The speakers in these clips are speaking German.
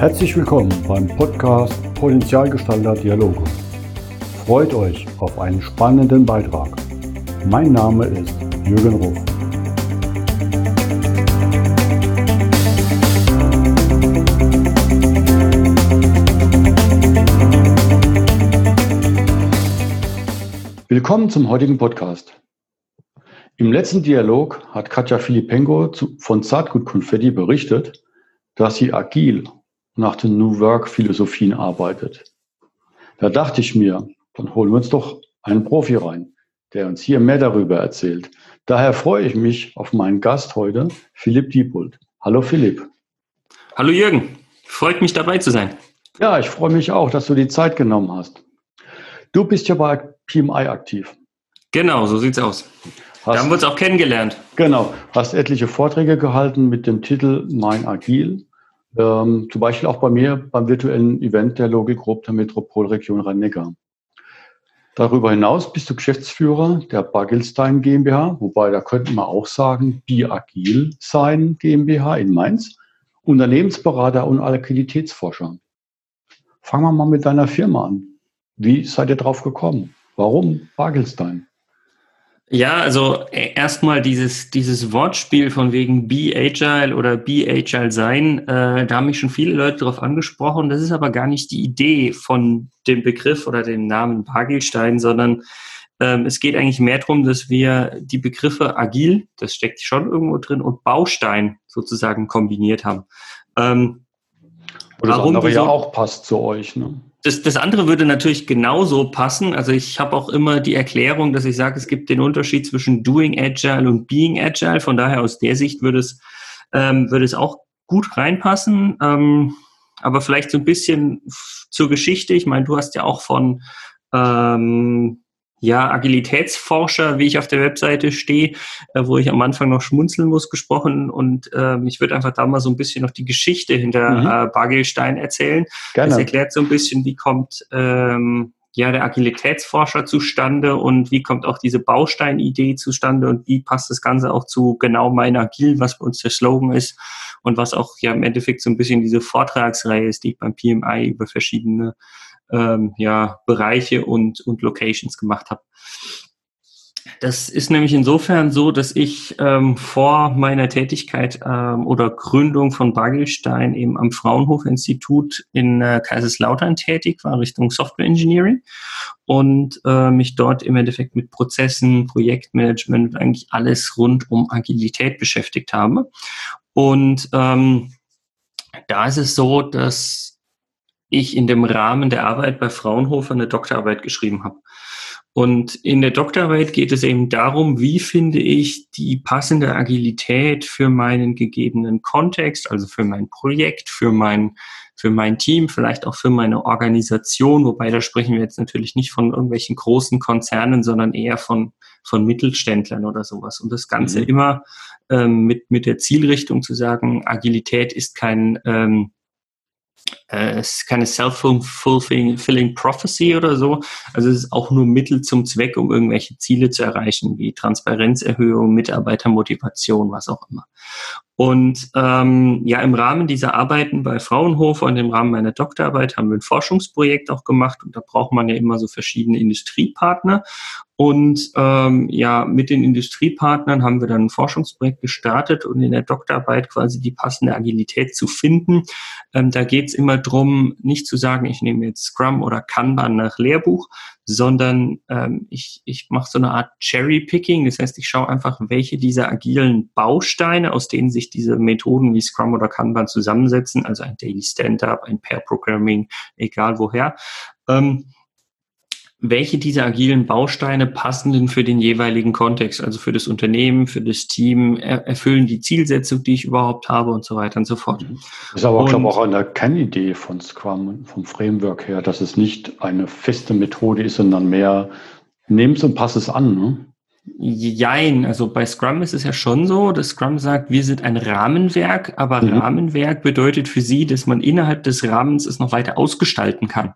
Herzlich willkommen beim Podcast Potenzialgestalter Dialoge. Freut euch auf einen spannenden Beitrag. Mein Name ist Jürgen Ruf. Willkommen zum heutigen Podcast. Im letzten Dialog hat Katja Filipenko von Zartgut Konfetti berichtet, dass sie agil nach den New Work Philosophien arbeitet. Da dachte ich mir, dann holen wir uns doch einen Profi rein, der uns hier mehr darüber erzählt. Daher freue ich mich auf meinen Gast heute, Philipp Diebold. Hallo Philipp. Hallo Jürgen, freut mich dabei zu sein. Ja, ich freue mich auch, dass du die Zeit genommen hast. Du bist ja bei PMI aktiv. Genau, so sieht's aus. Hast, da haben wir uns auch kennengelernt. Genau, hast etliche Vorträge gehalten mit dem Titel Mein Agil ähm, zum Beispiel auch bei mir beim virtuellen Event der Logik Group der Metropolregion Rhein-Neckar. Darüber hinaus bist du Geschäftsführer der Bagelstein GmbH, wobei da könnten wir auch sagen Biagil sein GmbH in Mainz, Unternehmensberater und Agilitätsforscher. Fangen wir mal mit deiner Firma an. Wie seid ihr drauf gekommen? Warum Bagelstein? Ja, also äh, erstmal dieses, dieses Wortspiel von wegen Be Agile oder Be Agile sein, äh, da haben mich schon viele Leute darauf angesprochen. Das ist aber gar nicht die Idee von dem Begriff oder dem Namen Bagelstein, sondern ähm, es geht eigentlich mehr darum, dass wir die Begriffe agil, das steckt schon irgendwo drin, und Baustein sozusagen kombiniert haben. Ähm, oder das andere ja auch passt zu euch, ne? Das, das andere würde natürlich genauso passen. Also ich habe auch immer die Erklärung, dass ich sage, es gibt den Unterschied zwischen Doing Agile und Being Agile. Von daher aus der Sicht würde es, ähm, würde es auch gut reinpassen. Ähm, aber vielleicht so ein bisschen zur Geschichte. Ich meine, du hast ja auch von ähm, ja, Agilitätsforscher, wie ich auf der Webseite stehe, äh, wo ich am Anfang noch schmunzeln muss, gesprochen. Und äh, ich würde einfach da mal so ein bisschen noch die Geschichte hinter mhm. äh, Bagelstein erzählen. Gerne. Das erklärt so ein bisschen, wie kommt ähm, ja der Agilitätsforscher zustande und wie kommt auch diese Bausteinidee zustande und wie passt das Ganze auch zu genau mein Agil, was bei uns der Slogan ist und was auch ja im Endeffekt so ein bisschen diese Vortragsreihe ist, die ich beim PMI über verschiedene ähm, ja, Bereiche und, und Locations gemacht habe. Das ist nämlich insofern so, dass ich ähm, vor meiner Tätigkeit ähm, oder Gründung von Bagelstein eben am Fraunhofer-Institut in äh, Kaiserslautern tätig war, Richtung Software Engineering und äh, mich dort im Endeffekt mit Prozessen, Projektmanagement, eigentlich alles rund um Agilität beschäftigt habe. Und ähm, da ist es so, dass ich in dem Rahmen der Arbeit bei Fraunhofer eine Doktorarbeit geschrieben habe. Und in der Doktorarbeit geht es eben darum, wie finde ich die passende Agilität für meinen gegebenen Kontext, also für mein Projekt, für mein, für mein Team, vielleicht auch für meine Organisation, wobei da sprechen wir jetzt natürlich nicht von irgendwelchen großen Konzernen, sondern eher von, von Mittelständlern oder sowas. Und das Ganze mhm. immer ähm, mit, mit der Zielrichtung zu sagen, Agilität ist kein, ähm, äh, es ist keine self-fulfilling prophecy oder so. Also es ist auch nur Mittel zum Zweck, um irgendwelche Ziele zu erreichen, wie Transparenzerhöhung, Mitarbeitermotivation, was auch immer. Und ähm, ja, im Rahmen dieser Arbeiten bei Fraunhofer und im Rahmen meiner Doktorarbeit haben wir ein Forschungsprojekt auch gemacht und da braucht man ja immer so verschiedene Industriepartner. Und ähm, ja, mit den Industriepartnern haben wir dann ein Forschungsprojekt gestartet und in der Doktorarbeit quasi die passende Agilität zu finden. Ähm, da geht es immer drum, nicht zu sagen, ich nehme jetzt Scrum oder Kanban nach Lehrbuch, sondern ähm, ich, ich mache so eine Art Cherry-Picking. Das heißt, ich schaue einfach, welche dieser agilen Bausteine, aus denen sich diese Methoden wie Scrum oder Kanban zusammensetzen, also ein Daily Stand-up, ein Pair-Programming, egal woher, ähm, welche dieser agilen Bausteine passen denn für den jeweiligen Kontext, also für das Unternehmen, für das Team, er erfüllen die Zielsetzung, die ich überhaupt habe und so weiter und so fort. Das ist aber, glaube ich, auch eine Kernidee von Scrum, vom Framework her, dass es nicht eine feste Methode ist, sondern mehr, nimm es und pass es an. Ne? Jein, also bei Scrum ist es ja schon so, dass Scrum sagt, wir sind ein Rahmenwerk, aber mhm. Rahmenwerk bedeutet für sie, dass man innerhalb des Rahmens es noch weiter ausgestalten kann.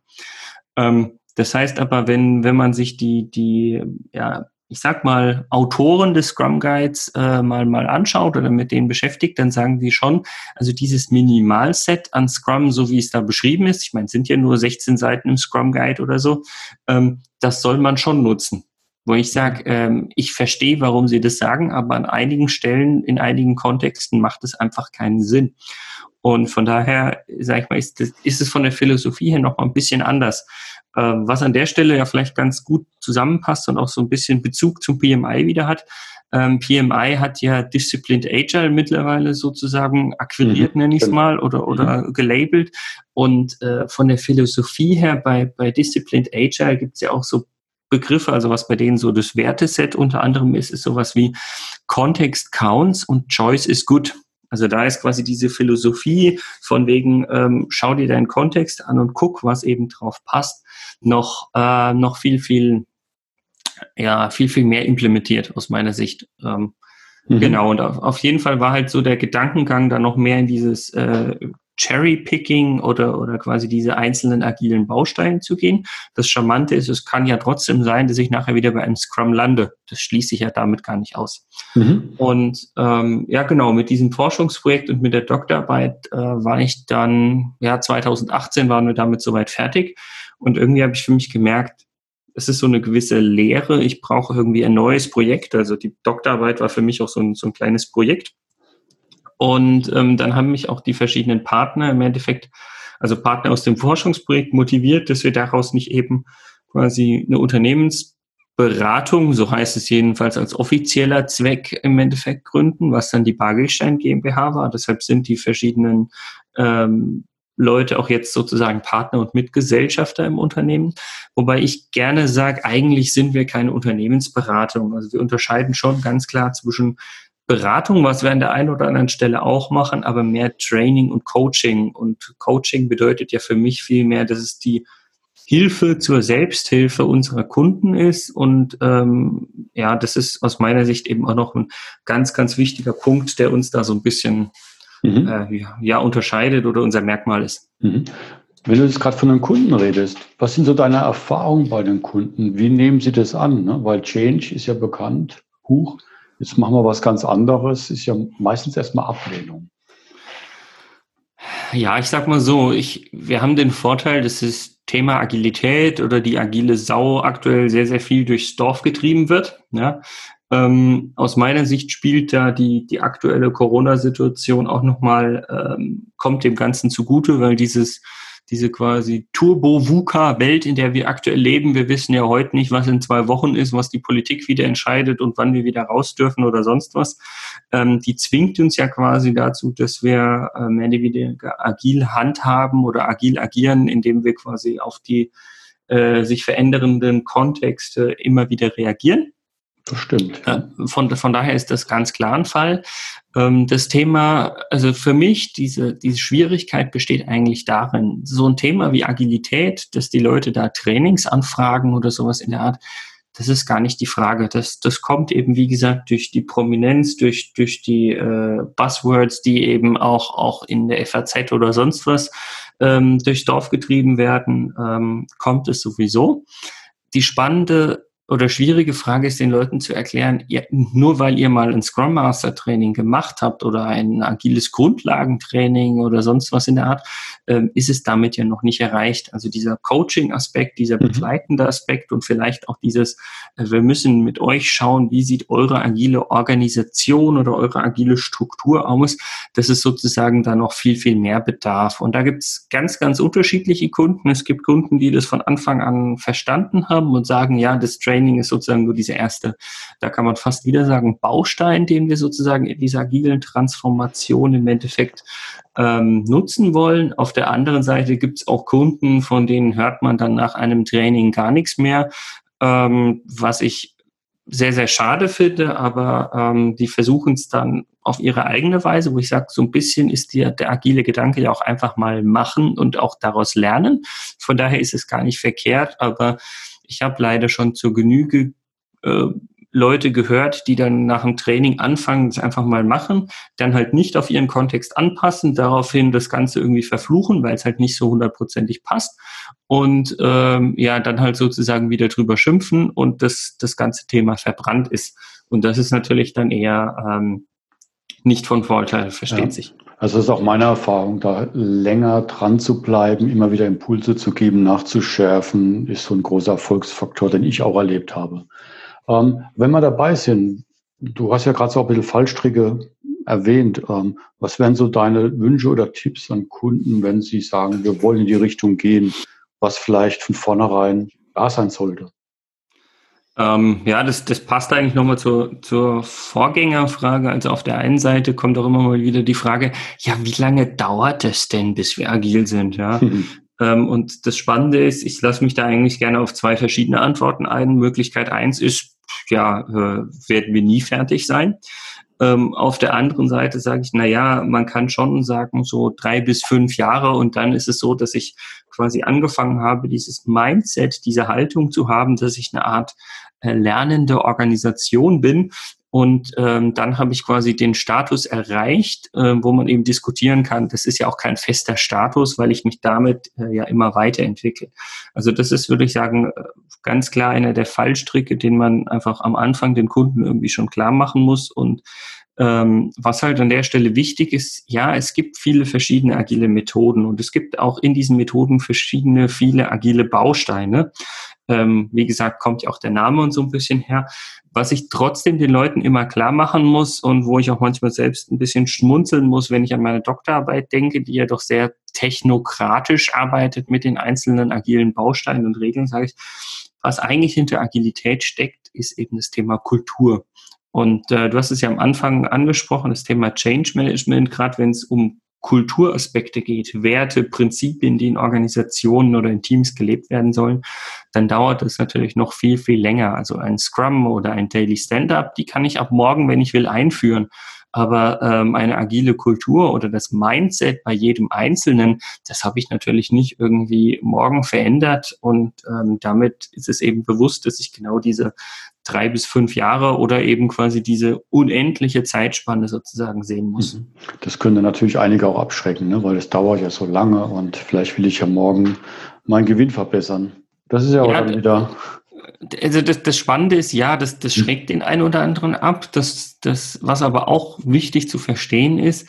Ähm, das heißt aber, wenn, wenn man sich die, die, ja, ich sag mal, Autoren des Scrum Guides äh, mal, mal anschaut oder mit denen beschäftigt, dann sagen die schon, also dieses Minimalset an Scrum, so wie es da beschrieben ist, ich meine, sind ja nur 16 Seiten im Scrum Guide oder so, ähm, das soll man schon nutzen. Wo ich sage, ähm, ich verstehe, warum sie das sagen, aber an einigen Stellen, in einigen Kontexten macht es einfach keinen Sinn. Und von daher, sage ich mal, ist, das, ist es von der Philosophie her noch mal ein bisschen anders. Ähm, was an der Stelle ja vielleicht ganz gut zusammenpasst und auch so ein bisschen Bezug zum PMI wieder hat. Ähm, PMI hat ja Disciplined Agile mittlerweile sozusagen akquiriert, mhm, nenne ich es genau. mal, oder, oder mhm. gelabelt. Und äh, von der Philosophie her bei, bei Disciplined Agile gibt es ja auch so Begriffe, also was bei denen so das Werteset unter anderem ist, ist sowas wie Context counts und Choice is good. Also da ist quasi diese Philosophie von wegen, ähm, schau dir deinen Kontext an und guck, was eben drauf passt, noch, äh, noch viel, viel, ja, viel, viel mehr implementiert aus meiner Sicht. Ähm, mhm. Genau, und auf, auf, jeden Fall war halt so der Gedankengang da noch mehr in dieses äh, Cherry-Picking oder, oder quasi diese einzelnen agilen Bausteine zu gehen. Das Charmante ist, es kann ja trotzdem sein, dass ich nachher wieder bei einem Scrum lande. Das schließe ich ja damit gar nicht aus. Mhm. Und ähm, ja, genau, mit diesem Forschungsprojekt und mit der Doktorarbeit äh, war ich dann, ja, 2018 waren wir damit soweit fertig. Und irgendwie habe ich für mich gemerkt, es ist so eine gewisse Lehre. Ich brauche irgendwie ein neues Projekt. Also die Doktorarbeit war für mich auch so ein, so ein kleines Projekt. Und ähm, dann haben mich auch die verschiedenen Partner im Endeffekt, also Partner aus dem Forschungsprojekt motiviert, dass wir daraus nicht eben quasi eine Unternehmensberatung, so heißt es jedenfalls als offizieller Zweck im Endeffekt gründen, was dann die Bagelstein GmbH war. Deshalb sind die verschiedenen ähm, Leute auch jetzt sozusagen Partner und Mitgesellschafter im Unternehmen. Wobei ich gerne sage, eigentlich sind wir keine Unternehmensberatung. Also wir unterscheiden schon ganz klar zwischen Beratung, was wir an der einen oder anderen Stelle auch machen, aber mehr Training und Coaching. Und Coaching bedeutet ja für mich viel mehr, dass es die Hilfe zur Selbsthilfe unserer Kunden ist. Und ähm, ja, das ist aus meiner Sicht eben auch noch ein ganz, ganz wichtiger Punkt, der uns da so ein bisschen mhm. äh, ja, unterscheidet oder unser Merkmal ist. Mhm. Wenn du jetzt gerade von den Kunden redest, was sind so deine Erfahrungen bei den Kunden? Wie nehmen sie das an? Ne? Weil Change ist ja bekannt, Huch, jetzt machen wir was ganz anderes, ist ja meistens erstmal Ablehnung. Ja, ich sag mal so, ich, wir haben den Vorteil, dass das Thema Agilität oder die agile Sau aktuell sehr, sehr viel durchs Dorf getrieben wird. Ja. Ähm, aus meiner Sicht spielt da die, die aktuelle Corona-Situation auch nochmal, ähm, kommt dem Ganzen zugute, weil dieses diese quasi Turbo-VUCA-Welt, in der wir aktuell leben. Wir wissen ja heute nicht, was in zwei Wochen ist, was die Politik wieder entscheidet und wann wir wieder raus dürfen oder sonst was. Ähm, die zwingt uns ja quasi dazu, dass wir äh, mehr oder weniger agil handhaben oder agil agieren, indem wir quasi auf die äh, sich verändernden Kontexte immer wieder reagieren. Das stimmt. Ja. Von, von daher ist das ganz klar ein Fall. Ähm, das Thema, also für mich, diese, diese Schwierigkeit besteht eigentlich darin, so ein Thema wie Agilität, dass die Leute da Trainings anfragen oder sowas in der Art, das ist gar nicht die Frage. Das, das kommt eben, wie gesagt, durch die Prominenz, durch, durch die äh, Buzzwords, die eben auch, auch in der FAZ oder sonst was ähm, durchs Dorf getrieben werden, ähm, kommt es sowieso. Die spannende oder schwierige Frage ist, den Leuten zu erklären, ihr, nur weil ihr mal ein Scrum Master Training gemacht habt oder ein agiles Grundlagentraining oder sonst was in der Art, ähm, ist es damit ja noch nicht erreicht. Also dieser Coaching-Aspekt, dieser mhm. begleitende Aspekt und vielleicht auch dieses, äh, wir müssen mit euch schauen, wie sieht eure agile Organisation oder eure agile Struktur aus. Das ist sozusagen da noch viel, viel mehr Bedarf. Und da gibt's ganz, ganz unterschiedliche Kunden. Es gibt Kunden, die das von Anfang an verstanden haben und sagen, ja, das Training Training ist sozusagen nur diese erste, da kann man fast wieder sagen, Baustein, den wir sozusagen in dieser agilen Transformation im Endeffekt ähm, nutzen wollen. Auf der anderen Seite gibt es auch Kunden, von denen hört man dann nach einem Training gar nichts mehr, ähm, was ich sehr, sehr schade finde, aber ähm, die versuchen es dann auf ihre eigene Weise, wo ich sage, so ein bisschen ist der, der agile Gedanke ja auch einfach mal machen und auch daraus lernen. Von daher ist es gar nicht verkehrt, aber ich habe leider schon zur Genüge äh, Leute gehört, die dann nach dem Training anfangen, es einfach mal machen, dann halt nicht auf ihren Kontext anpassen, daraufhin das Ganze irgendwie verfluchen, weil es halt nicht so hundertprozentig passt und ähm, ja, dann halt sozusagen wieder drüber schimpfen und das, das ganze Thema verbrannt ist. Und das ist natürlich dann eher ähm, nicht von Vorteil, versteht ja. sich. Also das ist auch meine Erfahrung, da länger dran zu bleiben, immer wieder Impulse zu geben, nachzuschärfen, ist so ein großer Erfolgsfaktor, den ich auch erlebt habe. Ähm, wenn wir dabei sind, du hast ja gerade so ein bisschen Fallstricke erwähnt. Ähm, was wären so deine Wünsche oder Tipps an Kunden, wenn sie sagen, wir wollen in die Richtung gehen, was vielleicht von vornherein da sein sollte? Ähm, ja, das, das passt eigentlich nochmal zur, zur Vorgängerfrage. Also auf der einen Seite kommt auch immer mal wieder die Frage, ja, wie lange dauert es denn, bis wir agil sind? Ja. Ähm, und das Spannende ist, ich lasse mich da eigentlich gerne auf zwei verschiedene Antworten ein. Möglichkeit eins ist, ja, äh, werden wir nie fertig sein. Ähm, auf der anderen Seite sage ich, na ja, man kann schon sagen, so drei bis fünf Jahre und dann ist es so, dass ich quasi angefangen habe, dieses Mindset, diese Haltung zu haben, dass ich eine Art äh, lernende Organisation bin. Und ähm, dann habe ich quasi den Status erreicht, äh, wo man eben diskutieren kann. Das ist ja auch kein fester Status, weil ich mich damit äh, ja immer weiterentwickle. Also das ist, würde ich sagen, äh, ganz klar einer der Fallstricke, den man einfach am Anfang den Kunden irgendwie schon klar machen muss. Und ähm, was halt an der Stelle wichtig ist, ja, es gibt viele verschiedene agile Methoden und es gibt auch in diesen Methoden verschiedene, viele agile Bausteine. Ähm, wie gesagt, kommt ja auch der Name und so ein bisschen her. Was ich trotzdem den Leuten immer klar machen muss und wo ich auch manchmal selbst ein bisschen schmunzeln muss, wenn ich an meine Doktorarbeit denke, die ja doch sehr technokratisch arbeitet mit den einzelnen agilen Bausteinen und Regeln, sage ich, was eigentlich hinter Agilität steckt, ist eben das Thema Kultur. Und äh, du hast es ja am Anfang angesprochen, das Thema Change Management, gerade wenn es um Kulturaspekte geht, Werte, Prinzipien, die in Organisationen oder in Teams gelebt werden sollen, dann dauert es natürlich noch viel, viel länger. Also ein Scrum oder ein Daily Stand-up, die kann ich ab morgen, wenn ich will, einführen. Aber ähm, eine agile Kultur oder das Mindset bei jedem Einzelnen, das habe ich natürlich nicht irgendwie morgen verändert. Und ähm, damit ist es eben bewusst, dass ich genau diese drei bis fünf Jahre oder eben quasi diese unendliche Zeitspanne sozusagen sehen muss. Mhm. Das könnte natürlich einige auch abschrecken, ne? weil es dauert ja so lange und vielleicht will ich ja morgen meinen Gewinn verbessern. Das ist ja auch ja, dann wieder. Also das, das Spannende ist, ja, das, das mhm. schreckt den einen oder anderen ab. Das, das, was aber auch wichtig zu verstehen ist,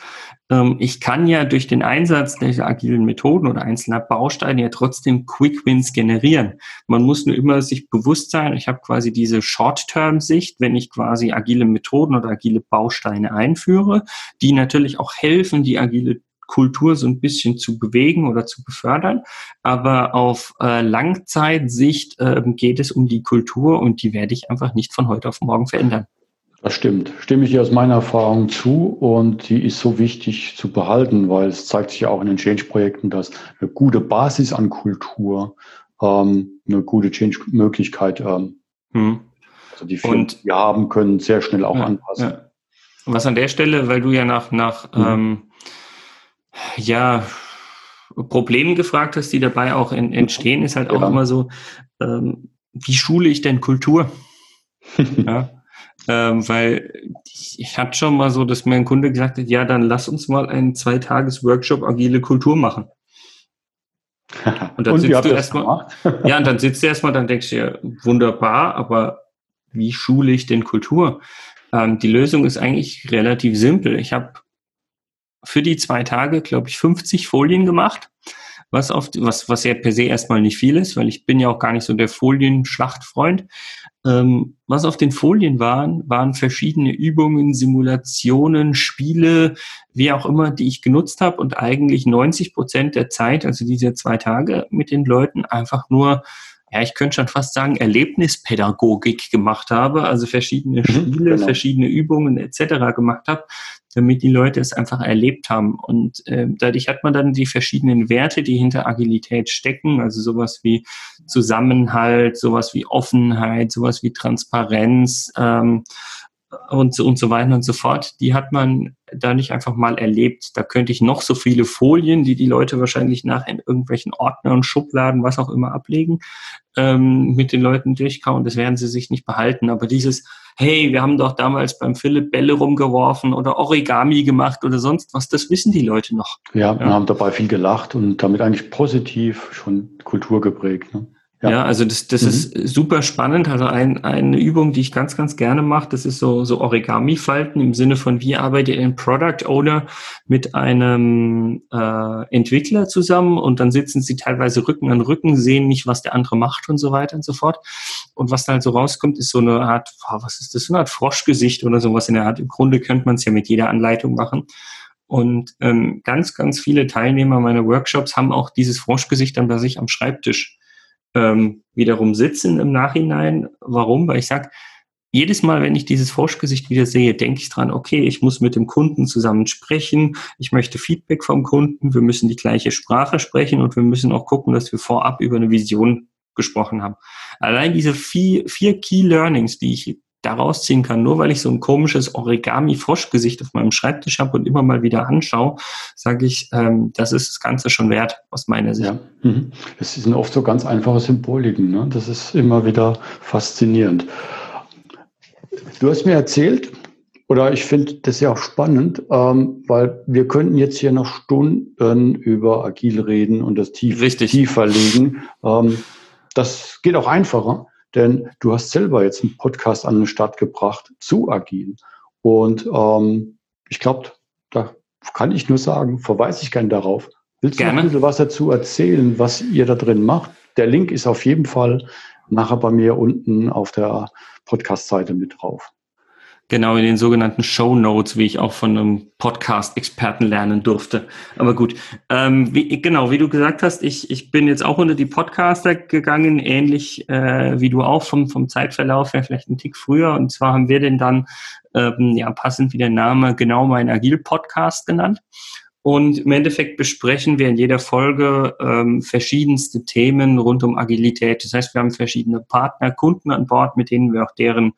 ähm, ich kann ja durch den Einsatz der agilen Methoden oder einzelner Bausteine ja trotzdem Quick Wins generieren. Man muss nur immer sich bewusst sein, ich habe quasi diese Short-Term-Sicht, wenn ich quasi agile Methoden oder agile Bausteine einführe, die natürlich auch helfen, die agile Kultur so ein bisschen zu bewegen oder zu befördern. Aber auf äh, Langzeitsicht äh, geht es um die Kultur und die werde ich einfach nicht von heute auf morgen verändern. Das stimmt. Stimme ich dir aus meiner Erfahrung zu und die ist so wichtig zu behalten, weil es zeigt sich ja auch in den Change-Projekten, dass eine gute Basis an Kultur ähm, eine gute Change-Möglichkeit, ähm, hm. also die Firmen, die wir haben, können sehr schnell auch ja, anpassen. Ja. Was an der Stelle, weil du ja nach, nach hm. ähm, ja, Problemen gefragt hast, die dabei auch in, entstehen, ist halt auch ja. immer so, ähm, wie schule ich denn Kultur? ja ähm, weil ich, ich hatte schon mal so, dass mir ein Kunde gesagt hat, ja, dann lass uns mal einen Zweitages-Workshop agile Kultur machen. Und dann und sitzt du erstmal, ja, und dann sitzt du erstmal, dann denkst du ja, wunderbar, aber wie schule ich denn Kultur? Ähm, die Lösung ist eigentlich relativ simpel. Ich habe für die zwei Tage, glaube ich, 50 Folien gemacht was auf, was, was ja per se erstmal nicht viel ist, weil ich bin ja auch gar nicht so der Folienschlachtfreund. Ähm, was auf den Folien waren, waren verschiedene Übungen, Simulationen, Spiele, wie auch immer, die ich genutzt habe und eigentlich 90 Prozent der Zeit, also diese zwei Tage mit den Leuten einfach nur ja, ich könnte schon fast sagen, Erlebnispädagogik gemacht habe, also verschiedene mhm, Spiele, genau. verschiedene Übungen etc. gemacht habe, damit die Leute es einfach erlebt haben. Und äh, dadurch hat man dann die verschiedenen Werte, die hinter Agilität stecken, also sowas wie Zusammenhalt, sowas wie Offenheit, sowas wie Transparenz, ähm, und so, und so weiter und so fort, die hat man da nicht einfach mal erlebt. Da könnte ich noch so viele Folien, die die Leute wahrscheinlich nachher in irgendwelchen Ordnern, Schubladen, was auch immer ablegen, ähm, mit den Leuten durchkauen. Das werden sie sich nicht behalten. Aber dieses, hey, wir haben doch damals beim Philipp Bälle rumgeworfen oder Origami gemacht oder sonst was, das wissen die Leute noch. Ja, ja. wir haben dabei viel gelacht und damit eigentlich positiv schon Kultur geprägt. Ne? Ja. ja, also das, das mhm. ist super spannend. Also ein, eine Übung, die ich ganz, ganz gerne mache, das ist so, so Origami-Falten im Sinne von, wie arbeitet ein Product Owner mit einem äh, Entwickler zusammen und dann sitzen sie teilweise Rücken an Rücken, sehen nicht, was der andere macht und so weiter und so fort. Und was da halt so rauskommt, ist so eine Art, was ist das, so eine Art Froschgesicht oder sowas in der Art. Im Grunde könnte man es ja mit jeder Anleitung machen. Und ähm, ganz, ganz viele Teilnehmer meiner Workshops haben auch dieses Froschgesicht dann bei sich am Schreibtisch ähm, wiederum sitzen im Nachhinein. Warum? Weil ich sage, jedes Mal, wenn ich dieses Forschgesicht wieder sehe, denke ich dran, okay, ich muss mit dem Kunden zusammen sprechen, ich möchte Feedback vom Kunden, wir müssen die gleiche Sprache sprechen und wir müssen auch gucken, dass wir vorab über eine Vision gesprochen haben. Allein diese vier, vier Key Learnings, die ich daraus ziehen kann. Nur weil ich so ein komisches Origami-Froschgesicht auf meinem Schreibtisch habe und immer mal wieder anschaue, sage ich, ähm, das ist das Ganze schon wert aus meiner Sicht. Ja, mhm. es sind oft so ganz einfache Symboliken. Ne? Das ist immer wieder faszinierend. Du hast mir erzählt, oder ich finde das ja auch spannend, ähm, weil wir könnten jetzt hier noch Stunden über Agil reden und das tief, tiefer legen. Ähm, das geht auch einfacher. Denn du hast selber jetzt einen Podcast an den Start gebracht zu Agil. Und ähm, ich glaube, da kann ich nur sagen, verweise ich gerne darauf. Willst gerne. du ein bisschen was dazu erzählen, was ihr da drin macht? Der Link ist auf jeden Fall nachher bei mir unten auf der Podcast-Seite mit drauf. Genau, in den sogenannten Show Notes, wie ich auch von einem Podcast-Experten lernen durfte. Aber gut, ähm, wie, genau, wie du gesagt hast, ich, ich bin jetzt auch unter die Podcaster gegangen, ähnlich äh, wie du auch vom, vom Zeitverlauf her, vielleicht einen Tick früher. Und zwar haben wir den dann, ähm, ja, passend wie der Name, genau mein Agil-Podcast genannt. Und im Endeffekt besprechen wir in jeder Folge ähm, verschiedenste Themen rund um Agilität. Das heißt, wir haben verschiedene Partner, Kunden an Bord, mit denen wir auch deren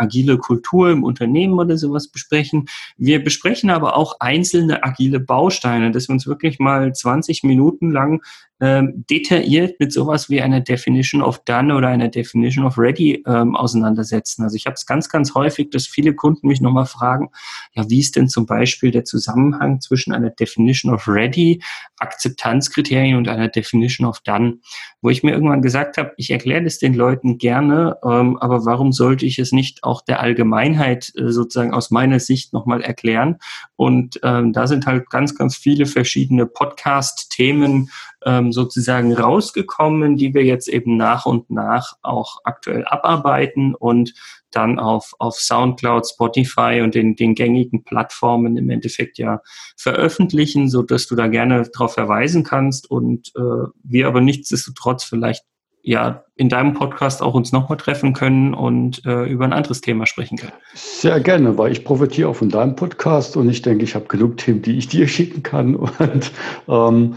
agile Kultur im Unternehmen oder sowas besprechen. Wir besprechen aber auch einzelne agile Bausteine, dass wir uns wirklich mal 20 Minuten lang ähm, detailliert mit sowas wie einer Definition of Done oder einer Definition of Ready ähm, auseinandersetzen. Also ich habe es ganz, ganz häufig, dass viele Kunden mich nochmal fragen, ja, wie ist denn zum Beispiel der Zusammenhang zwischen einer Definition of Ready, Akzeptanzkriterien und einer Definition of Done? Wo ich mir irgendwann gesagt habe, ich erkläre das den Leuten gerne, ähm, aber warum sollte ich es nicht auch der Allgemeinheit äh, sozusagen aus meiner Sicht nochmal erklären? Und ähm, da sind halt ganz, ganz viele verschiedene Podcast-Themen, ähm, sozusagen rausgekommen, die wir jetzt eben nach und nach auch aktuell abarbeiten und dann auf, auf Soundcloud, Spotify und den, den gängigen Plattformen im Endeffekt ja veröffentlichen, so dass du da gerne darauf verweisen kannst und äh, wir aber nichtsdestotrotz vielleicht ja in deinem Podcast auch uns nochmal treffen können und äh, über ein anderes Thema sprechen können. Sehr gerne, weil ich profitiere auch von deinem Podcast und ich denke, ich habe genug Themen, die ich dir schicken kann und ähm,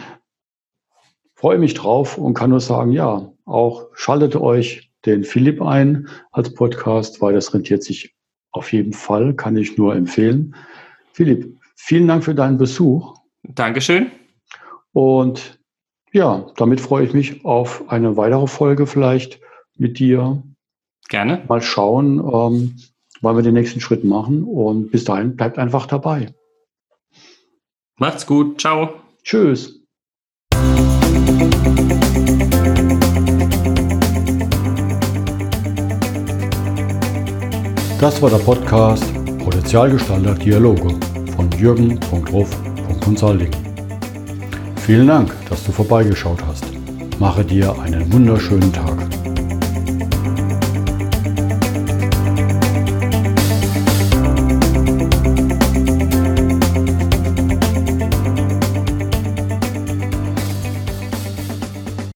freue mich drauf und kann nur sagen, ja, auch schaltet euch den Philipp ein als Podcast, weil das rentiert sich auf jeden Fall, kann ich nur empfehlen. Philipp, vielen Dank für deinen Besuch. Dankeschön. Und ja, damit freue ich mich auf eine weitere Folge vielleicht mit dir. Gerne. Mal schauen, ähm, wann wir den nächsten Schritt machen. Und bis dahin bleibt einfach dabei. Macht's gut. Ciao. Tschüss. Das war der Podcast Potenzialgestalter Dialoge von jürgen.ruf.consulting. Vielen Dank, dass du vorbeigeschaut hast. Mache dir einen wunderschönen Tag.